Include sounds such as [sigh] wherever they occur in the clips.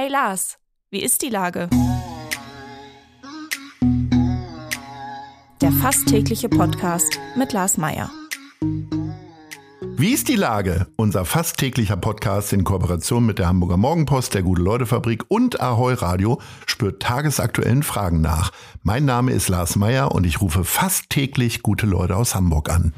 Hey Lars, wie ist die Lage? Der fast tägliche Podcast mit Lars Meier. Wie ist die Lage? Unser fast täglicher Podcast in Kooperation mit der Hamburger Morgenpost, der Gute-Leute-Fabrik und Ahoi Radio spürt tagesaktuellen Fragen nach. Mein Name ist Lars Meier und ich rufe fast täglich gute Leute aus Hamburg an.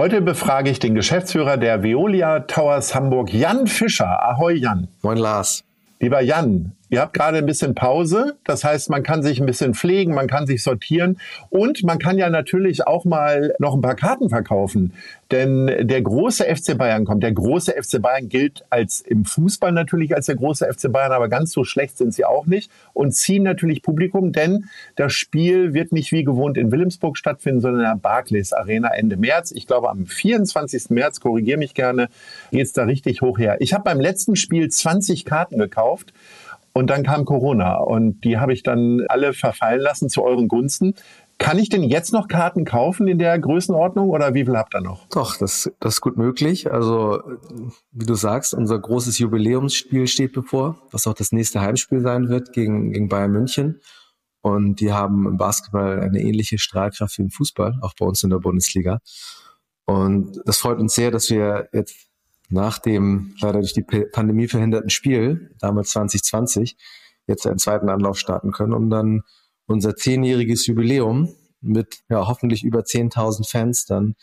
Heute befrage ich den Geschäftsführer der Veolia Towers Hamburg, Jan Fischer. Ahoi Jan. Moin Lars. Lieber Jan, ihr habt gerade ein bisschen Pause. Das heißt, man kann sich ein bisschen pflegen, man kann sich sortieren und man kann ja natürlich auch mal noch ein paar Karten verkaufen. Denn der große FC Bayern kommt. Der große FC Bayern gilt als im Fußball natürlich als der große FC Bayern, aber ganz so schlecht sind sie auch nicht und ziehen natürlich Publikum, denn das Spiel wird nicht wie gewohnt in Wilhelmsburg stattfinden, sondern in der Barclays Arena Ende März. Ich glaube, am 24. März, korrigiere mich gerne, geht's da richtig hoch her. Ich habe beim letzten Spiel 20 Karten gekauft. Und dann kam Corona und die habe ich dann alle verfallen lassen zu euren Gunsten. Kann ich denn jetzt noch Karten kaufen in der Größenordnung oder wie viel habt ihr noch? Doch, das, das ist gut möglich. Also, wie du sagst, unser großes Jubiläumsspiel steht bevor, was auch das nächste Heimspiel sein wird gegen, gegen Bayern München. Und die haben im Basketball eine ähnliche Strahlkraft wie im Fußball, auch bei uns in der Bundesliga. Und das freut uns sehr, dass wir jetzt nach dem leider durch die Pandemie verhinderten Spiel, damals 2020, jetzt einen zweiten Anlauf starten können, um dann unser zehnjähriges Jubiläum mit ja, hoffentlich über 10.000 Fans dann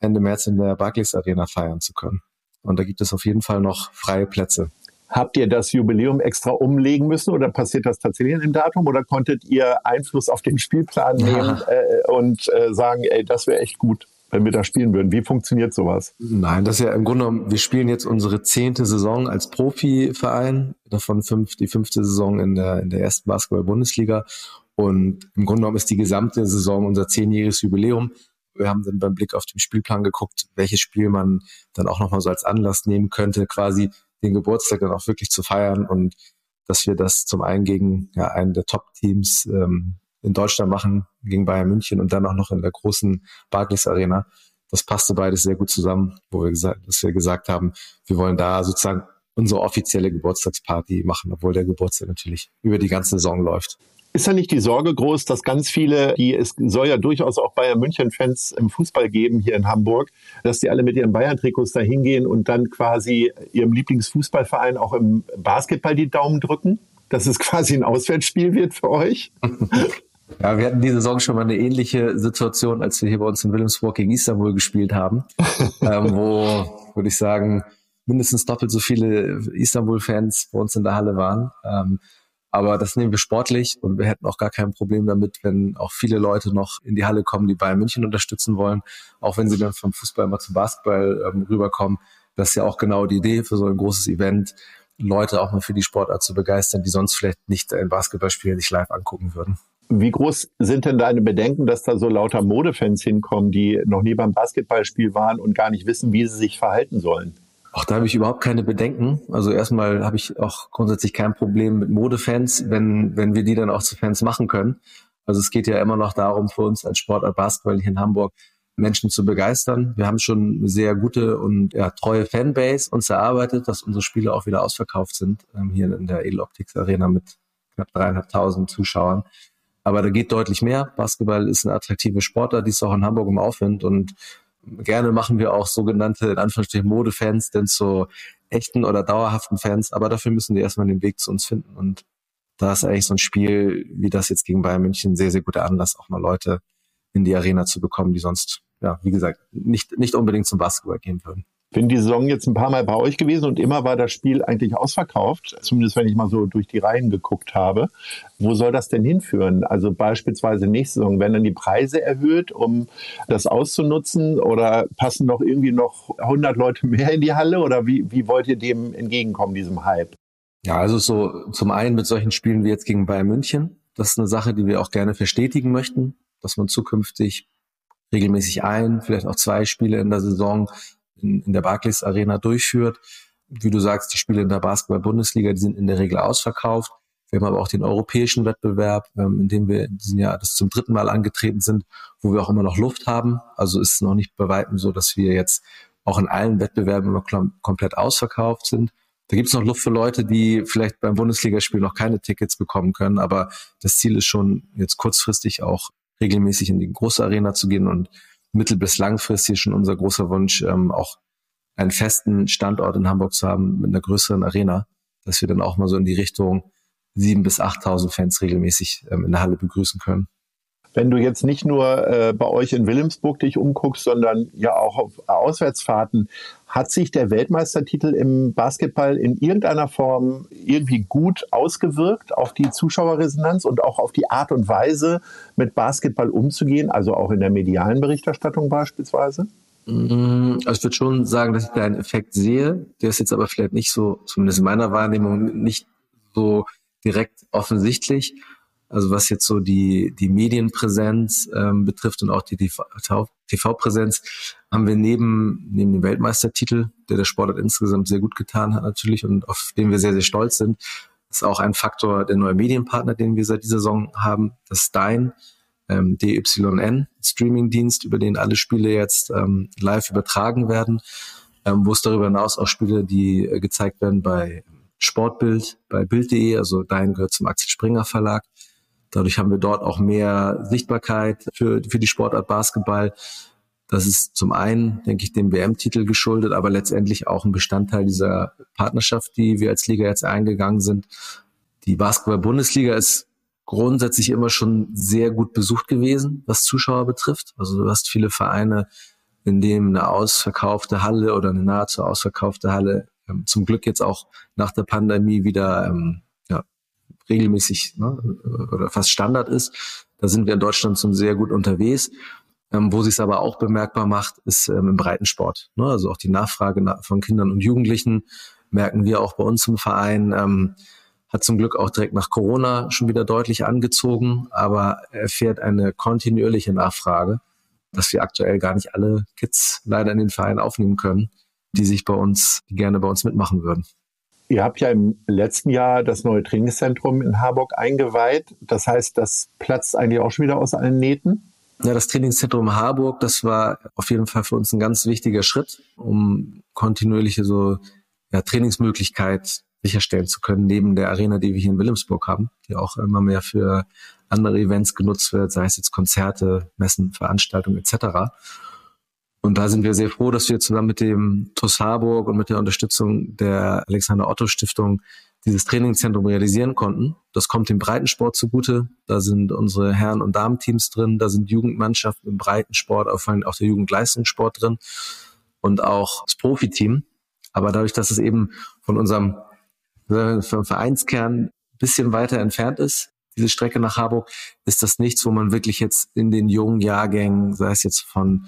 Ende März in der Barclays Arena feiern zu können. Und da gibt es auf jeden Fall noch freie Plätze. Habt ihr das Jubiläum extra umlegen müssen oder passiert das tatsächlich im Datum oder konntet ihr Einfluss auf den Spielplan nehmen äh, und äh, sagen, ey, das wäre echt gut? Wenn wir da spielen würden. Wie funktioniert sowas? Nein, das ist ja im Grunde genommen, wir spielen jetzt unsere zehnte Saison als Profiverein, davon fünf, die fünfte Saison in der, in der ersten Basketball-Bundesliga. Und im Grunde genommen ist die gesamte Saison unser zehnjähriges Jubiläum. Wir haben dann beim Blick auf den Spielplan geguckt, welches Spiel man dann auch nochmal so als Anlass nehmen könnte, quasi den Geburtstag dann auch wirklich zu feiern und dass wir das zum einen gegen ja, einen der Top-Teams ähm, in Deutschland machen gegen Bayern München und dann auch noch in der großen Barclays Arena. Das passte beides sehr gut zusammen, wo wir gesagt, dass wir gesagt haben, wir wollen da sozusagen unsere offizielle Geburtstagsparty machen, obwohl der Geburtstag natürlich über die ganze Saison läuft. Ist ja nicht die Sorge groß, dass ganz viele, die es soll ja durchaus auch Bayern München-Fans im Fußball geben hier in Hamburg, dass die alle mit ihren Bayern-Trikots da hingehen und dann quasi ihrem Lieblingsfußballverein auch im Basketball die Daumen drücken? Dass es quasi ein Auswärtsspiel wird für euch? [laughs] Ja, wir hatten diese Saison schon mal eine ähnliche Situation, als wir hier bei uns in Wilhelmsburg gegen Istanbul gespielt haben, [laughs] ähm, wo, würde ich sagen, mindestens doppelt so viele Istanbul-Fans bei uns in der Halle waren. Ähm, aber das nehmen wir sportlich und wir hätten auch gar kein Problem damit, wenn auch viele Leute noch in die Halle kommen, die Bayern München unterstützen wollen, auch wenn sie dann vom Fußball mal zum Basketball ähm, rüberkommen. Das ist ja auch genau die Idee für so ein großes Event, Leute auch mal für die Sportart zu begeistern, die sonst vielleicht nicht ein Basketballspiel sich live angucken würden. Wie groß sind denn deine Bedenken, dass da so lauter Modefans hinkommen, die noch nie beim Basketballspiel waren und gar nicht wissen, wie sie sich verhalten sollen? Auch da habe ich überhaupt keine Bedenken. Also erstmal habe ich auch grundsätzlich kein Problem mit Modefans, wenn, wenn wir die dann auch zu Fans machen können. Also es geht ja immer noch darum, für uns als Sportart Basketball hier in Hamburg Menschen zu begeistern. Wir haben schon eine sehr gute und ja, treue Fanbase uns erarbeitet, dass unsere Spiele auch wieder ausverkauft sind, ähm, hier in der Edeloptics Arena mit knapp dreieinhalbtausend Zuschauern. Aber da geht deutlich mehr. Basketball ist eine attraktive Sportart, die ist auch in Hamburg im Aufwind und gerne machen wir auch sogenannte, in Anführungsstrichen, Modefans, denn zu echten oder dauerhaften Fans. Aber dafür müssen die erstmal den Weg zu uns finden. Und da ist eigentlich so ein Spiel wie das jetzt gegen Bayern München sehr, sehr guter Anlass, auch mal Leute in die Arena zu bekommen, die sonst, ja, wie gesagt, nicht, nicht unbedingt zum Basketball gehen würden bin die Saison jetzt ein paar Mal bei euch gewesen und immer war das Spiel eigentlich ausverkauft, zumindest wenn ich mal so durch die Reihen geguckt habe. Wo soll das denn hinführen? Also beispielsweise nächste Saison, werden dann die Preise erhöht, um das auszunutzen oder passen noch irgendwie noch 100 Leute mehr in die Halle oder wie, wie wollt ihr dem entgegenkommen, diesem Hype? Ja, also so zum einen mit solchen Spielen wie jetzt gegen Bayern München. Das ist eine Sache, die wir auch gerne verstetigen möchten, dass man zukünftig regelmäßig ein, vielleicht auch zwei Spiele in der Saison in, in der Barclays Arena durchführt. Wie du sagst, die Spiele in der Basketball-Bundesliga, die sind in der Regel ausverkauft. Wir haben aber auch den europäischen Wettbewerb, ähm, in dem wir in diesem Jahr das zum dritten Mal angetreten sind, wo wir auch immer noch Luft haben. Also ist es noch nicht bei weitem so, dass wir jetzt auch in allen Wettbewerben immer komplett ausverkauft sind. Da gibt es noch Luft für Leute, die vielleicht beim Bundesligaspiel noch keine Tickets bekommen können, aber das Ziel ist schon jetzt kurzfristig auch regelmäßig in die große Arena zu gehen und mittel- bis langfristig schon unser großer Wunsch, ähm, auch einen festen Standort in Hamburg zu haben mit einer größeren Arena, dass wir dann auch mal so in die Richtung sieben bis 8.000 Fans regelmäßig ähm, in der Halle begrüßen können wenn du jetzt nicht nur äh, bei euch in Wilhelmsburg dich umguckst, sondern ja auch auf Auswärtsfahrten, hat sich der Weltmeistertitel im Basketball in irgendeiner Form irgendwie gut ausgewirkt auf die Zuschauerresonanz und auch auf die Art und Weise, mit Basketball umzugehen, also auch in der medialen Berichterstattung beispielsweise? Mm, also ich würde schon sagen, dass ich da einen Effekt sehe. Der ist jetzt aber vielleicht nicht so, zumindest in meiner Wahrnehmung, nicht so direkt offensichtlich. Also was jetzt so die, die Medienpräsenz ähm, betrifft und auch die TV-Präsenz, haben wir neben, neben dem Weltmeistertitel, der der Sportart insgesamt sehr gut getan hat natürlich und auf den wir sehr, sehr stolz sind, ist auch ein Faktor der neue Medienpartner, den wir seit dieser Saison haben, das Dein, ähm, DYN, Streamingdienst, über den alle Spiele jetzt ähm, live übertragen werden, ähm, wo es darüber hinaus auch Spiele, die äh, gezeigt werden bei Sportbild, bei Bild.de, also Dein gehört zum Axel Springer Verlag Dadurch haben wir dort auch mehr Sichtbarkeit für, für die Sportart Basketball. Das ist zum einen, denke ich, dem WM-Titel geschuldet, aber letztendlich auch ein Bestandteil dieser Partnerschaft, die wir als Liga jetzt eingegangen sind. Die Basketball-Bundesliga ist grundsätzlich immer schon sehr gut besucht gewesen, was Zuschauer betrifft. Also du hast viele Vereine, in denen eine ausverkaufte Halle oder eine nahezu ausverkaufte Halle ähm, zum Glück jetzt auch nach der Pandemie wieder ähm, regelmäßig ne, oder fast Standard ist. Da sind wir in Deutschland schon sehr gut unterwegs. Ähm, wo sich es aber auch bemerkbar macht, ist ähm, im Breitensport. Ne? Also auch die Nachfrage na von Kindern und Jugendlichen merken wir auch bei uns im Verein. Ähm, hat zum Glück auch direkt nach Corona schon wieder deutlich angezogen, aber erfährt eine kontinuierliche Nachfrage, dass wir aktuell gar nicht alle Kids leider in den Verein aufnehmen können, die sich bei uns, die gerne bei uns mitmachen würden. Ihr habt ja im letzten Jahr das neue Trainingszentrum in Harburg eingeweiht. Das heißt, das platzt eigentlich auch schon wieder aus allen Nähten. Ja, das Trainingszentrum Harburg, das war auf jeden Fall für uns ein ganz wichtiger Schritt, um kontinuierliche so ja, Trainingsmöglichkeit sicherstellen zu können, neben der Arena, die wir hier in Wilhelmsburg haben, die auch immer mehr für andere Events genutzt wird, sei es jetzt Konzerte, Messen, Veranstaltungen etc. Und da sind wir sehr froh, dass wir zusammen mit dem TUS Harburg und mit der Unterstützung der Alexander Otto Stiftung dieses Trainingszentrum realisieren konnten. Das kommt dem Breitensport zugute. Da sind unsere Herren- und Damenteams drin, da sind Jugendmannschaften im Breitensport, vor allem auch der Jugendleistungssport drin und auch das Profiteam. Aber dadurch, dass es eben von unserem Vereinskern ein bisschen weiter entfernt ist, diese Strecke nach Harburg, ist das nichts, wo man wirklich jetzt in den jungen Jahrgängen, sei es jetzt von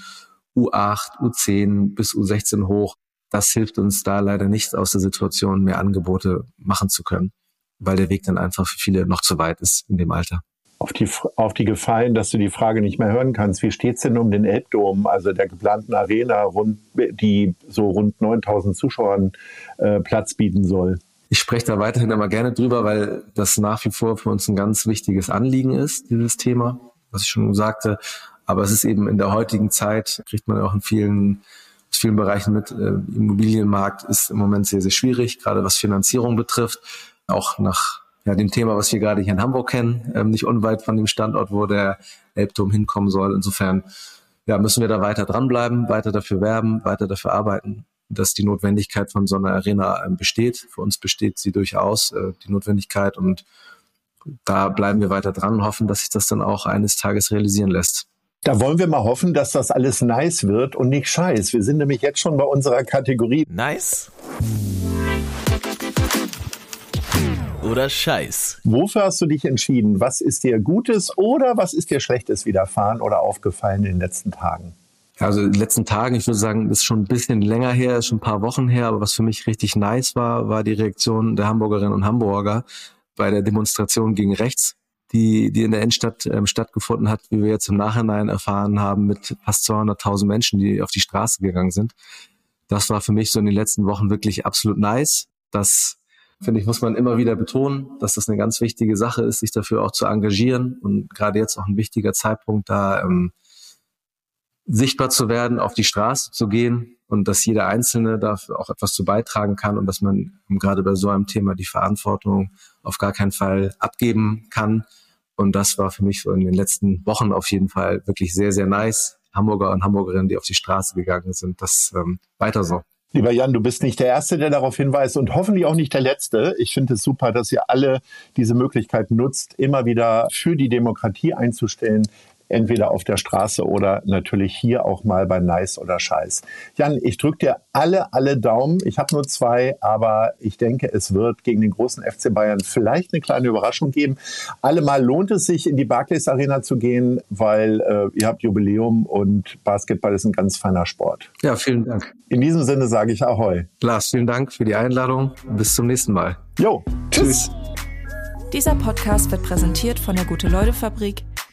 U8, U10 bis U16 hoch. Das hilft uns da leider nicht aus der Situation, mehr Angebote machen zu können, weil der Weg dann einfach für viele noch zu weit ist in dem Alter. Auf die, auf die Gefallen, dass du die Frage nicht mehr hören kannst. Wie steht es denn um den Elbdom, also der geplanten Arena, rund, die so rund 9000 Zuschauern äh, Platz bieten soll? Ich spreche da weiterhin immer gerne drüber, weil das nach wie vor für uns ein ganz wichtiges Anliegen ist, dieses Thema, was ich schon sagte. Aber es ist eben in der heutigen Zeit, kriegt man auch in vielen, aus vielen Bereichen mit, äh, Immobilienmarkt ist im Moment sehr, sehr schwierig, gerade was Finanzierung betrifft. Auch nach ja, dem Thema, was wir gerade hier in Hamburg kennen, ähm, nicht unweit von dem Standort, wo der Elbturm hinkommen soll. Insofern ja, müssen wir da weiter dranbleiben, weiter dafür werben, weiter dafür arbeiten, dass die Notwendigkeit von so einer Arena ähm, besteht. Für uns besteht sie durchaus, äh, die Notwendigkeit. Und da bleiben wir weiter dran und hoffen, dass sich das dann auch eines Tages realisieren lässt. Da wollen wir mal hoffen, dass das alles nice wird und nicht scheiß. Wir sind nämlich jetzt schon bei unserer Kategorie. Nice oder Scheiß? Wofür hast du dich entschieden? Was ist dir Gutes oder was ist dir Schlechtes widerfahren oder aufgefallen in den letzten Tagen? Also in den letzten Tagen, ich würde sagen, ist schon ein bisschen länger her, ist schon ein paar Wochen her, aber was für mich richtig nice war, war die Reaktion der Hamburgerinnen und Hamburger bei der Demonstration gegen rechts die, die in der Innenstadt ähm, stattgefunden hat, wie wir jetzt im Nachhinein erfahren haben, mit fast 200.000 Menschen, die auf die Straße gegangen sind. Das war für mich so in den letzten Wochen wirklich absolut nice. Das finde ich, muss man immer wieder betonen, dass das eine ganz wichtige Sache ist, sich dafür auch zu engagieren und gerade jetzt auch ein wichtiger Zeitpunkt da ähm, sichtbar zu werden, auf die Straße zu gehen und dass jeder Einzelne dafür auch etwas zu beitragen kann und dass man gerade bei so einem Thema die Verantwortung auf gar keinen Fall abgeben kann. Und das war für mich so in den letzten Wochen auf jeden Fall wirklich sehr, sehr nice. Hamburger und Hamburgerinnen, die auf die Straße gegangen sind, das ähm, weiter so. Lieber Jan, du bist nicht der Erste, der darauf hinweist und hoffentlich auch nicht der Letzte. Ich finde es super, dass ihr alle diese Möglichkeit nutzt, immer wieder für die Demokratie einzustellen, entweder auf der Straße oder natürlich hier auch mal bei Nice oder Scheiß. Jan, ich drücke dir alle, alle Daumen. Ich habe nur zwei, aber ich denke, es wird gegen den großen FC Bayern vielleicht eine kleine Überraschung geben. Allemal lohnt es sich, in die Barclays Arena zu gehen, weil äh, ihr habt Jubiläum und Basketball ist ein ganz feiner Sport. Ja, vielen Dank. In diesem Sinne sage ich Ahoi. Lars, vielen Dank für die Einladung. Bis zum nächsten Mal. Jo, tschüss. Dieser Podcast wird präsentiert von der Gute-Leute-Fabrik